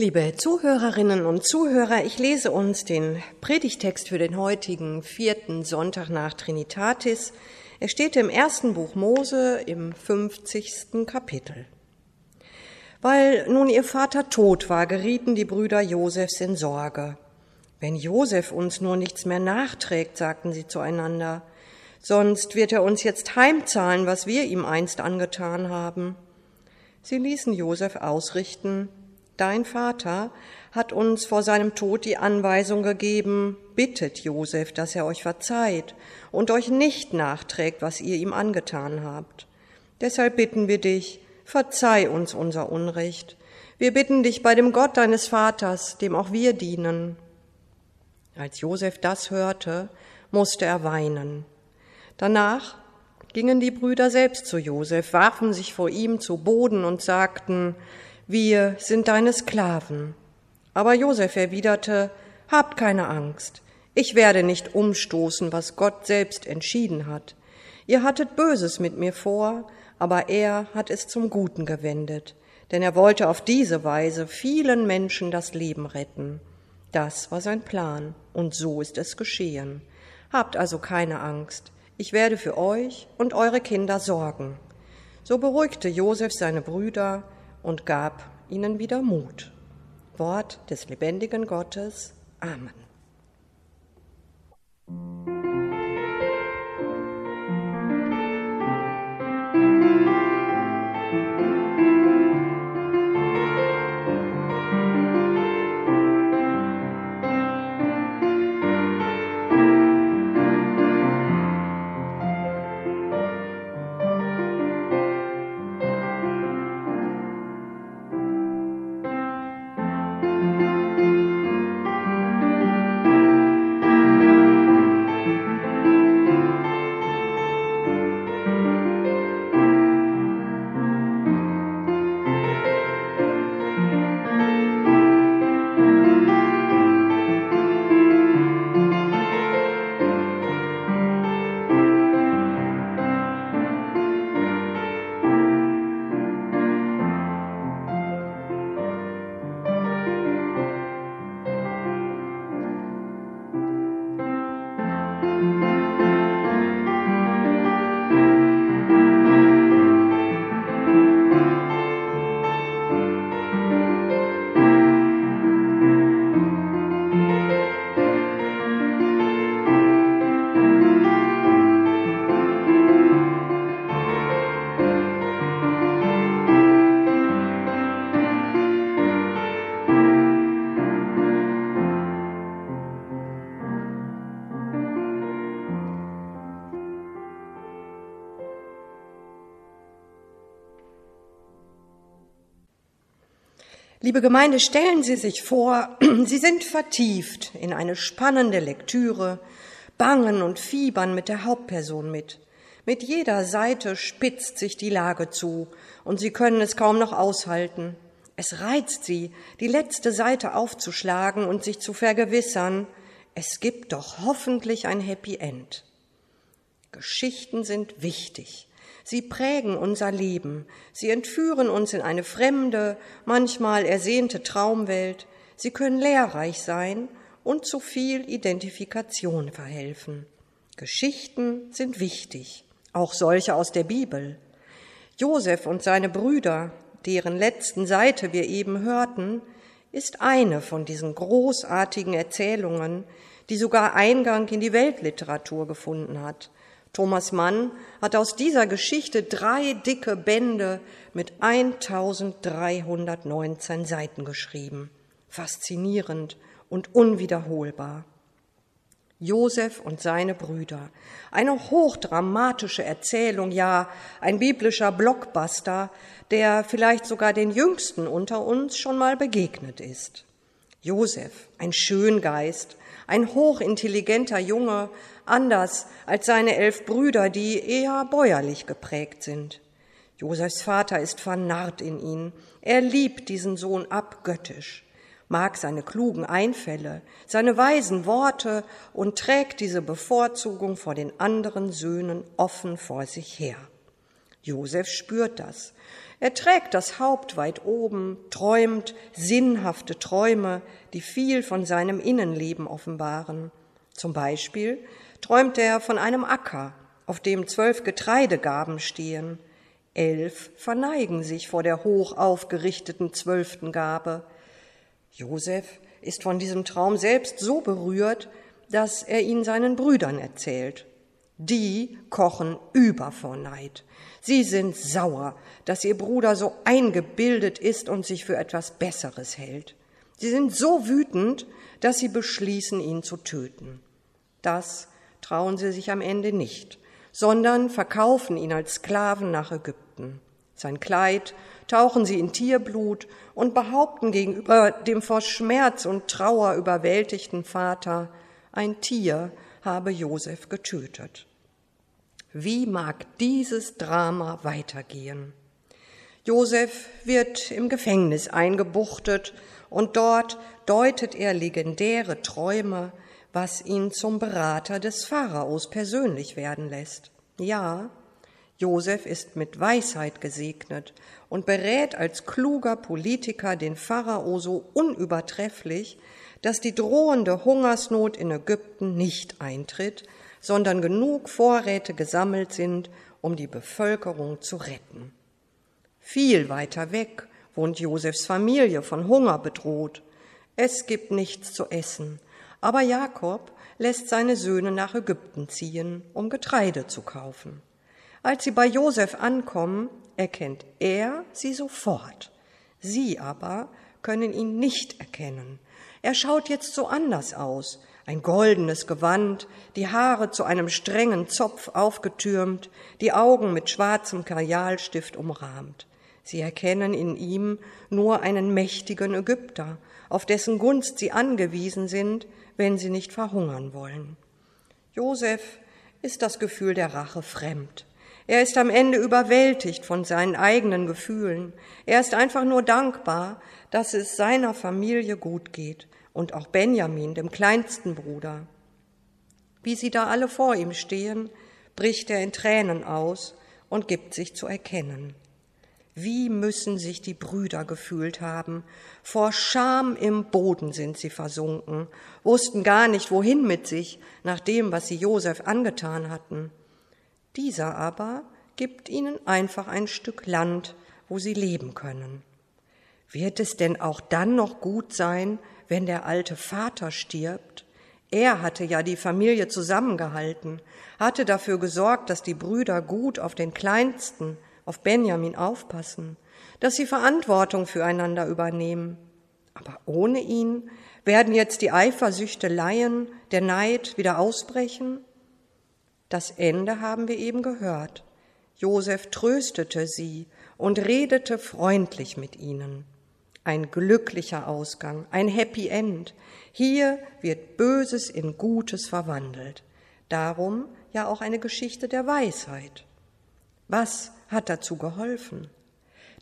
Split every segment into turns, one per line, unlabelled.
Liebe Zuhörerinnen und Zuhörer, ich lese uns den Predigtext für den heutigen vierten Sonntag nach Trinitatis. Er steht im ersten Buch Mose im 50. Kapitel. Weil nun ihr Vater tot war, gerieten die Brüder Josefs in Sorge. Wenn Josef uns nur nichts mehr nachträgt, sagten sie zueinander, sonst wird er uns jetzt heimzahlen, was wir ihm einst angetan haben. Sie ließen Josef ausrichten, Dein Vater hat uns vor seinem Tod die Anweisung gegeben, bittet Josef, dass er euch verzeiht und euch nicht nachträgt, was ihr ihm angetan habt. Deshalb bitten wir dich, verzeih uns unser Unrecht. Wir bitten dich bei dem Gott deines Vaters, dem auch wir dienen. Als Josef das hörte, musste er weinen. Danach gingen die Brüder selbst zu Josef, warfen sich vor ihm zu Boden und sagten, wir sind deine Sklaven. Aber Josef erwiderte, Habt keine Angst, ich werde nicht umstoßen, was Gott selbst entschieden hat. Ihr hattet Böses mit mir vor, aber er hat es zum Guten gewendet, denn er wollte auf diese Weise vielen Menschen das Leben retten. Das war sein Plan, und so ist es geschehen. Habt also keine Angst, ich werde für euch und eure Kinder sorgen. So beruhigte Josef seine Brüder, und gab ihnen wieder Mut. Wort des lebendigen Gottes. Amen. Liebe Gemeinde, stellen Sie sich vor, Sie sind vertieft in eine spannende Lektüre, bangen und fiebern mit der Hauptperson mit. Mit jeder Seite spitzt sich die Lage zu und Sie können es kaum noch aushalten. Es reizt Sie, die letzte Seite aufzuschlagen und sich zu vergewissern, es gibt doch hoffentlich ein Happy End. Geschichten sind wichtig. Sie prägen unser Leben. Sie entführen uns in eine fremde, manchmal ersehnte Traumwelt. Sie können lehrreich sein und zu viel Identifikation verhelfen. Geschichten sind wichtig, auch solche aus der Bibel. Josef und seine Brüder, deren letzten Seite wir eben hörten, ist eine von diesen großartigen Erzählungen, die sogar Eingang in die Weltliteratur gefunden hat. Thomas Mann hat aus dieser Geschichte drei dicke Bände mit 1319 Seiten geschrieben. Faszinierend und unwiederholbar. Josef und seine Brüder. Eine hochdramatische Erzählung, ja, ein biblischer Blockbuster, der vielleicht sogar den Jüngsten unter uns schon mal begegnet ist. Josef, ein Schöngeist, ein hochintelligenter Junge, anders als seine elf Brüder, die eher bäuerlich geprägt sind. Josefs Vater ist vernarrt in ihn. Er liebt diesen Sohn abgöttisch, mag seine klugen Einfälle, seine weisen Worte und trägt diese Bevorzugung vor den anderen Söhnen offen vor sich her. Josef spürt das. Er trägt das Haupt weit oben, träumt sinnhafte Träume, die viel von seinem Innenleben offenbaren. Zum Beispiel träumt er von einem Acker, auf dem zwölf Getreidegaben stehen. Elf verneigen sich vor der hoch aufgerichteten zwölften Gabe. Josef ist von diesem Traum selbst so berührt, dass er ihn seinen Brüdern erzählt. Die kochen über vor Neid. Sie sind sauer, dass ihr Bruder so eingebildet ist und sich für etwas Besseres hält. Sie sind so wütend, dass sie beschließen, ihn zu töten. Das trauen sie sich am Ende nicht, sondern verkaufen ihn als Sklaven nach Ägypten. Sein Kleid tauchen sie in Tierblut und behaupten gegenüber dem vor Schmerz und Trauer überwältigten Vater, ein Tier habe Josef getötet. Wie mag dieses Drama weitergehen? Josef wird im Gefängnis eingebuchtet und dort deutet er legendäre Träume, was ihn zum Berater des Pharaos persönlich werden lässt. Ja, Josef ist mit Weisheit gesegnet und berät als kluger Politiker den Pharao so unübertrefflich, dass die drohende Hungersnot in Ägypten nicht eintritt, sondern genug Vorräte gesammelt sind, um die Bevölkerung zu retten. Viel weiter weg wohnt Josefs Familie von Hunger bedroht. Es gibt nichts zu essen, aber Jakob lässt seine Söhne nach Ägypten ziehen, um Getreide zu kaufen. Als sie bei Josef ankommen, erkennt er sie sofort. Sie aber können ihn nicht erkennen. Er schaut jetzt so anders aus. Ein goldenes Gewand, die Haare zu einem strengen Zopf aufgetürmt, die Augen mit schwarzem Kajalstift umrahmt. Sie erkennen in ihm nur einen mächtigen Ägypter, auf dessen Gunst sie angewiesen sind, wenn sie nicht verhungern wollen. Josef ist das Gefühl der Rache fremd. Er ist am Ende überwältigt von seinen eigenen Gefühlen. Er ist einfach nur dankbar, dass es seiner Familie gut geht und auch Benjamin, dem kleinsten Bruder. Wie sie da alle vor ihm stehen, bricht er in Tränen aus und gibt sich zu erkennen. Wie müssen sich die Brüder gefühlt haben? Vor Scham im Boden sind sie versunken, wussten gar nicht, wohin mit sich, nach dem, was sie Josef angetan hatten. Dieser aber gibt ihnen einfach ein Stück Land, wo sie leben können. Wird es denn auch dann noch gut sein, wenn der alte Vater stirbt? Er hatte ja die Familie zusammengehalten, hatte dafür gesorgt, dass die Brüder gut auf den Kleinsten, auf Benjamin aufpassen, dass sie Verantwortung füreinander übernehmen. Aber ohne ihn werden jetzt die Eifersüchteleien, der Neid wieder ausbrechen? Das Ende haben wir eben gehört. Josef tröstete sie und redete freundlich mit ihnen. Ein glücklicher Ausgang, ein Happy End. Hier wird Böses in Gutes verwandelt. Darum ja auch eine Geschichte der Weisheit. Was hat dazu geholfen?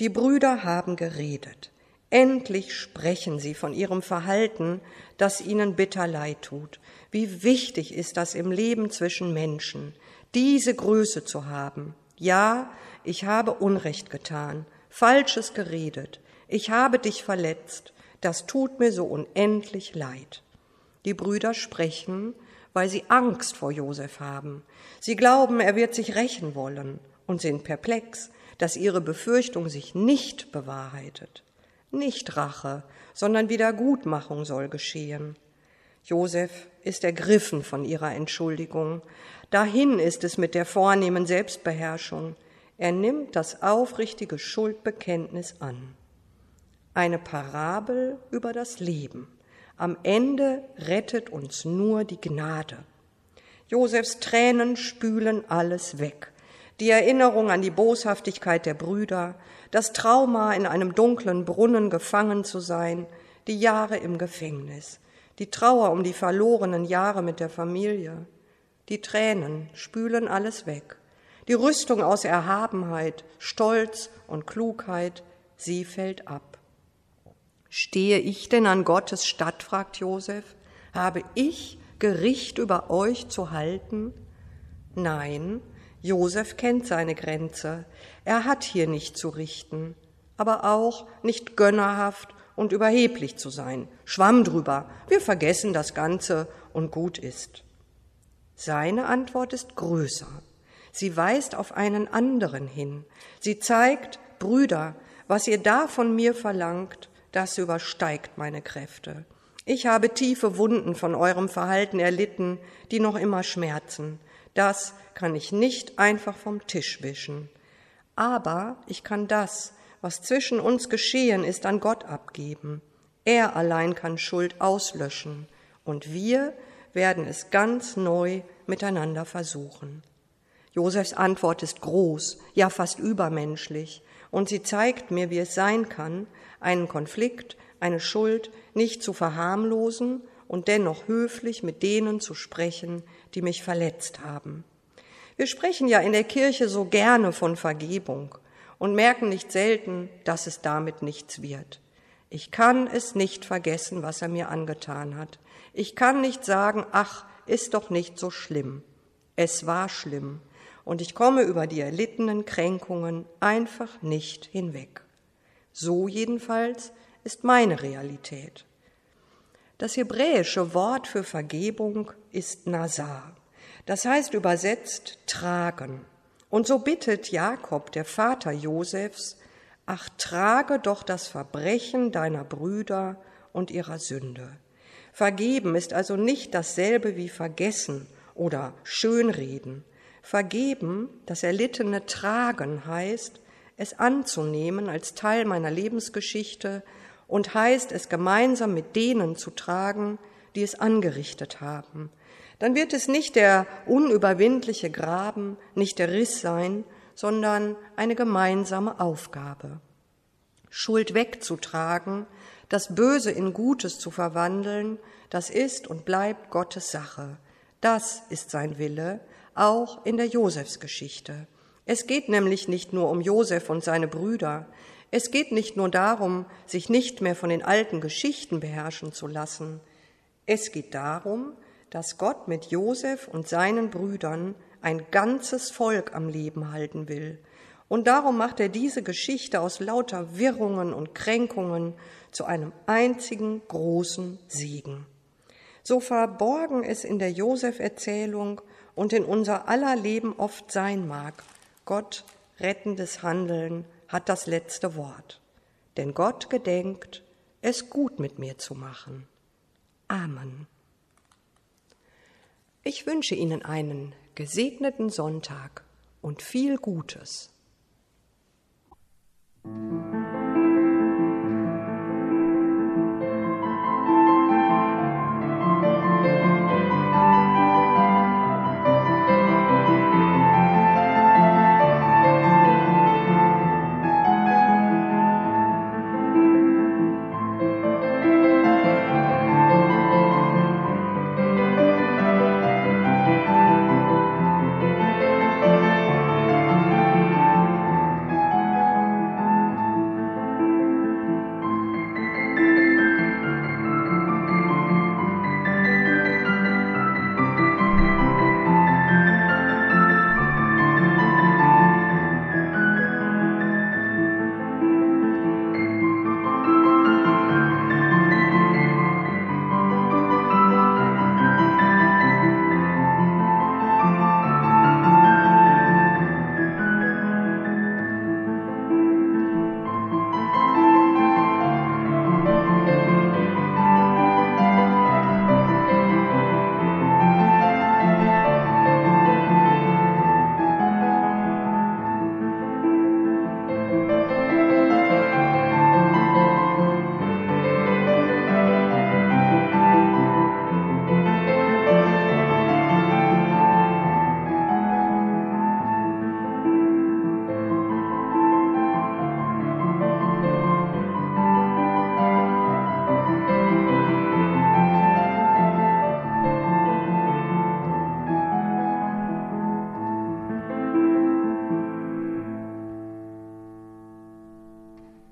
Die Brüder haben geredet. Endlich sprechen sie von ihrem Verhalten, das ihnen bitter leid tut. Wie wichtig ist das im Leben zwischen Menschen, diese Größe zu haben. Ja, ich habe Unrecht getan, Falsches geredet, ich habe dich verletzt, das tut mir so unendlich leid. Die Brüder sprechen, weil sie Angst vor Josef haben. Sie glauben, er wird sich rächen wollen und sind perplex, dass ihre Befürchtung sich nicht bewahrheitet. Nicht Rache, sondern Wiedergutmachung soll geschehen. Josef ist ergriffen von ihrer Entschuldigung. Dahin ist es mit der vornehmen Selbstbeherrschung. Er nimmt das aufrichtige Schuldbekenntnis an. Eine Parabel über das Leben. Am Ende rettet uns nur die Gnade. Josefs Tränen spülen alles weg die Erinnerung an die Boshaftigkeit der Brüder, das Trauma, in einem dunklen Brunnen gefangen zu sein, die Jahre im Gefängnis, die Trauer um die verlorenen Jahre mit der Familie, die Tränen spülen alles weg, die Rüstung aus Erhabenheit, Stolz und Klugheit, sie fällt ab. Stehe ich denn an Gottes Statt, fragt Josef, habe ich Gericht über euch zu halten? Nein, Josef kennt seine Grenze. Er hat hier nicht zu richten, aber auch nicht gönnerhaft und überheblich zu sein. Schwamm drüber, wir vergessen das Ganze und gut ist. Seine Antwort ist größer. Sie weist auf einen anderen hin. Sie zeigt, Brüder, was ihr da von mir verlangt, das übersteigt meine Kräfte. Ich habe tiefe Wunden von eurem Verhalten erlitten, die noch immer schmerzen. Das kann ich nicht einfach vom Tisch wischen. Aber ich kann das, was zwischen uns geschehen ist, an Gott abgeben. Er allein kann Schuld auslöschen, und wir werden es ganz neu miteinander versuchen. Josefs Antwort ist groß, ja fast übermenschlich, und sie zeigt mir, wie es sein kann, einen Konflikt, eine Schuld nicht zu verharmlosen und dennoch höflich mit denen zu sprechen, die mich verletzt haben. Wir sprechen ja in der Kirche so gerne von Vergebung und merken nicht selten, dass es damit nichts wird. Ich kann es nicht vergessen, was er mir angetan hat. Ich kann nicht sagen, ach, ist doch nicht so schlimm. Es war schlimm und ich komme über die erlittenen Kränkungen einfach nicht hinweg. So jedenfalls ist meine Realität. Das hebräische Wort für Vergebung ist Nazar. Das heißt übersetzt tragen. Und so bittet Jakob, der Vater Josefs, ach trage doch das Verbrechen deiner Brüder und ihrer Sünde. Vergeben ist also nicht dasselbe wie vergessen oder schönreden. Vergeben, das erlittene Tragen heißt, es anzunehmen als Teil meiner Lebensgeschichte und heißt es gemeinsam mit denen zu tragen, die es angerichtet haben. Dann wird es nicht der unüberwindliche Graben, nicht der Riss sein, sondern eine gemeinsame Aufgabe. Schuld wegzutragen, das Böse in Gutes zu verwandeln, das ist und bleibt Gottes Sache. Das ist sein Wille, auch in der Josefsgeschichte. Es geht nämlich nicht nur um Josef und seine Brüder, es geht nicht nur darum, sich nicht mehr von den alten Geschichten beherrschen zu lassen. Es geht darum, dass Gott mit Josef und seinen Brüdern ein ganzes Volk am Leben halten will. Und darum macht er diese Geschichte aus lauter Wirrungen und Kränkungen zu einem einzigen großen Segen. So verborgen es in der Josef-Erzählung und in unser aller Leben oft sein mag, Gott rettendes Handeln hat das letzte Wort. Denn Gott gedenkt, es gut mit mir zu machen. Amen. Ich wünsche Ihnen einen gesegneten Sonntag und viel Gutes.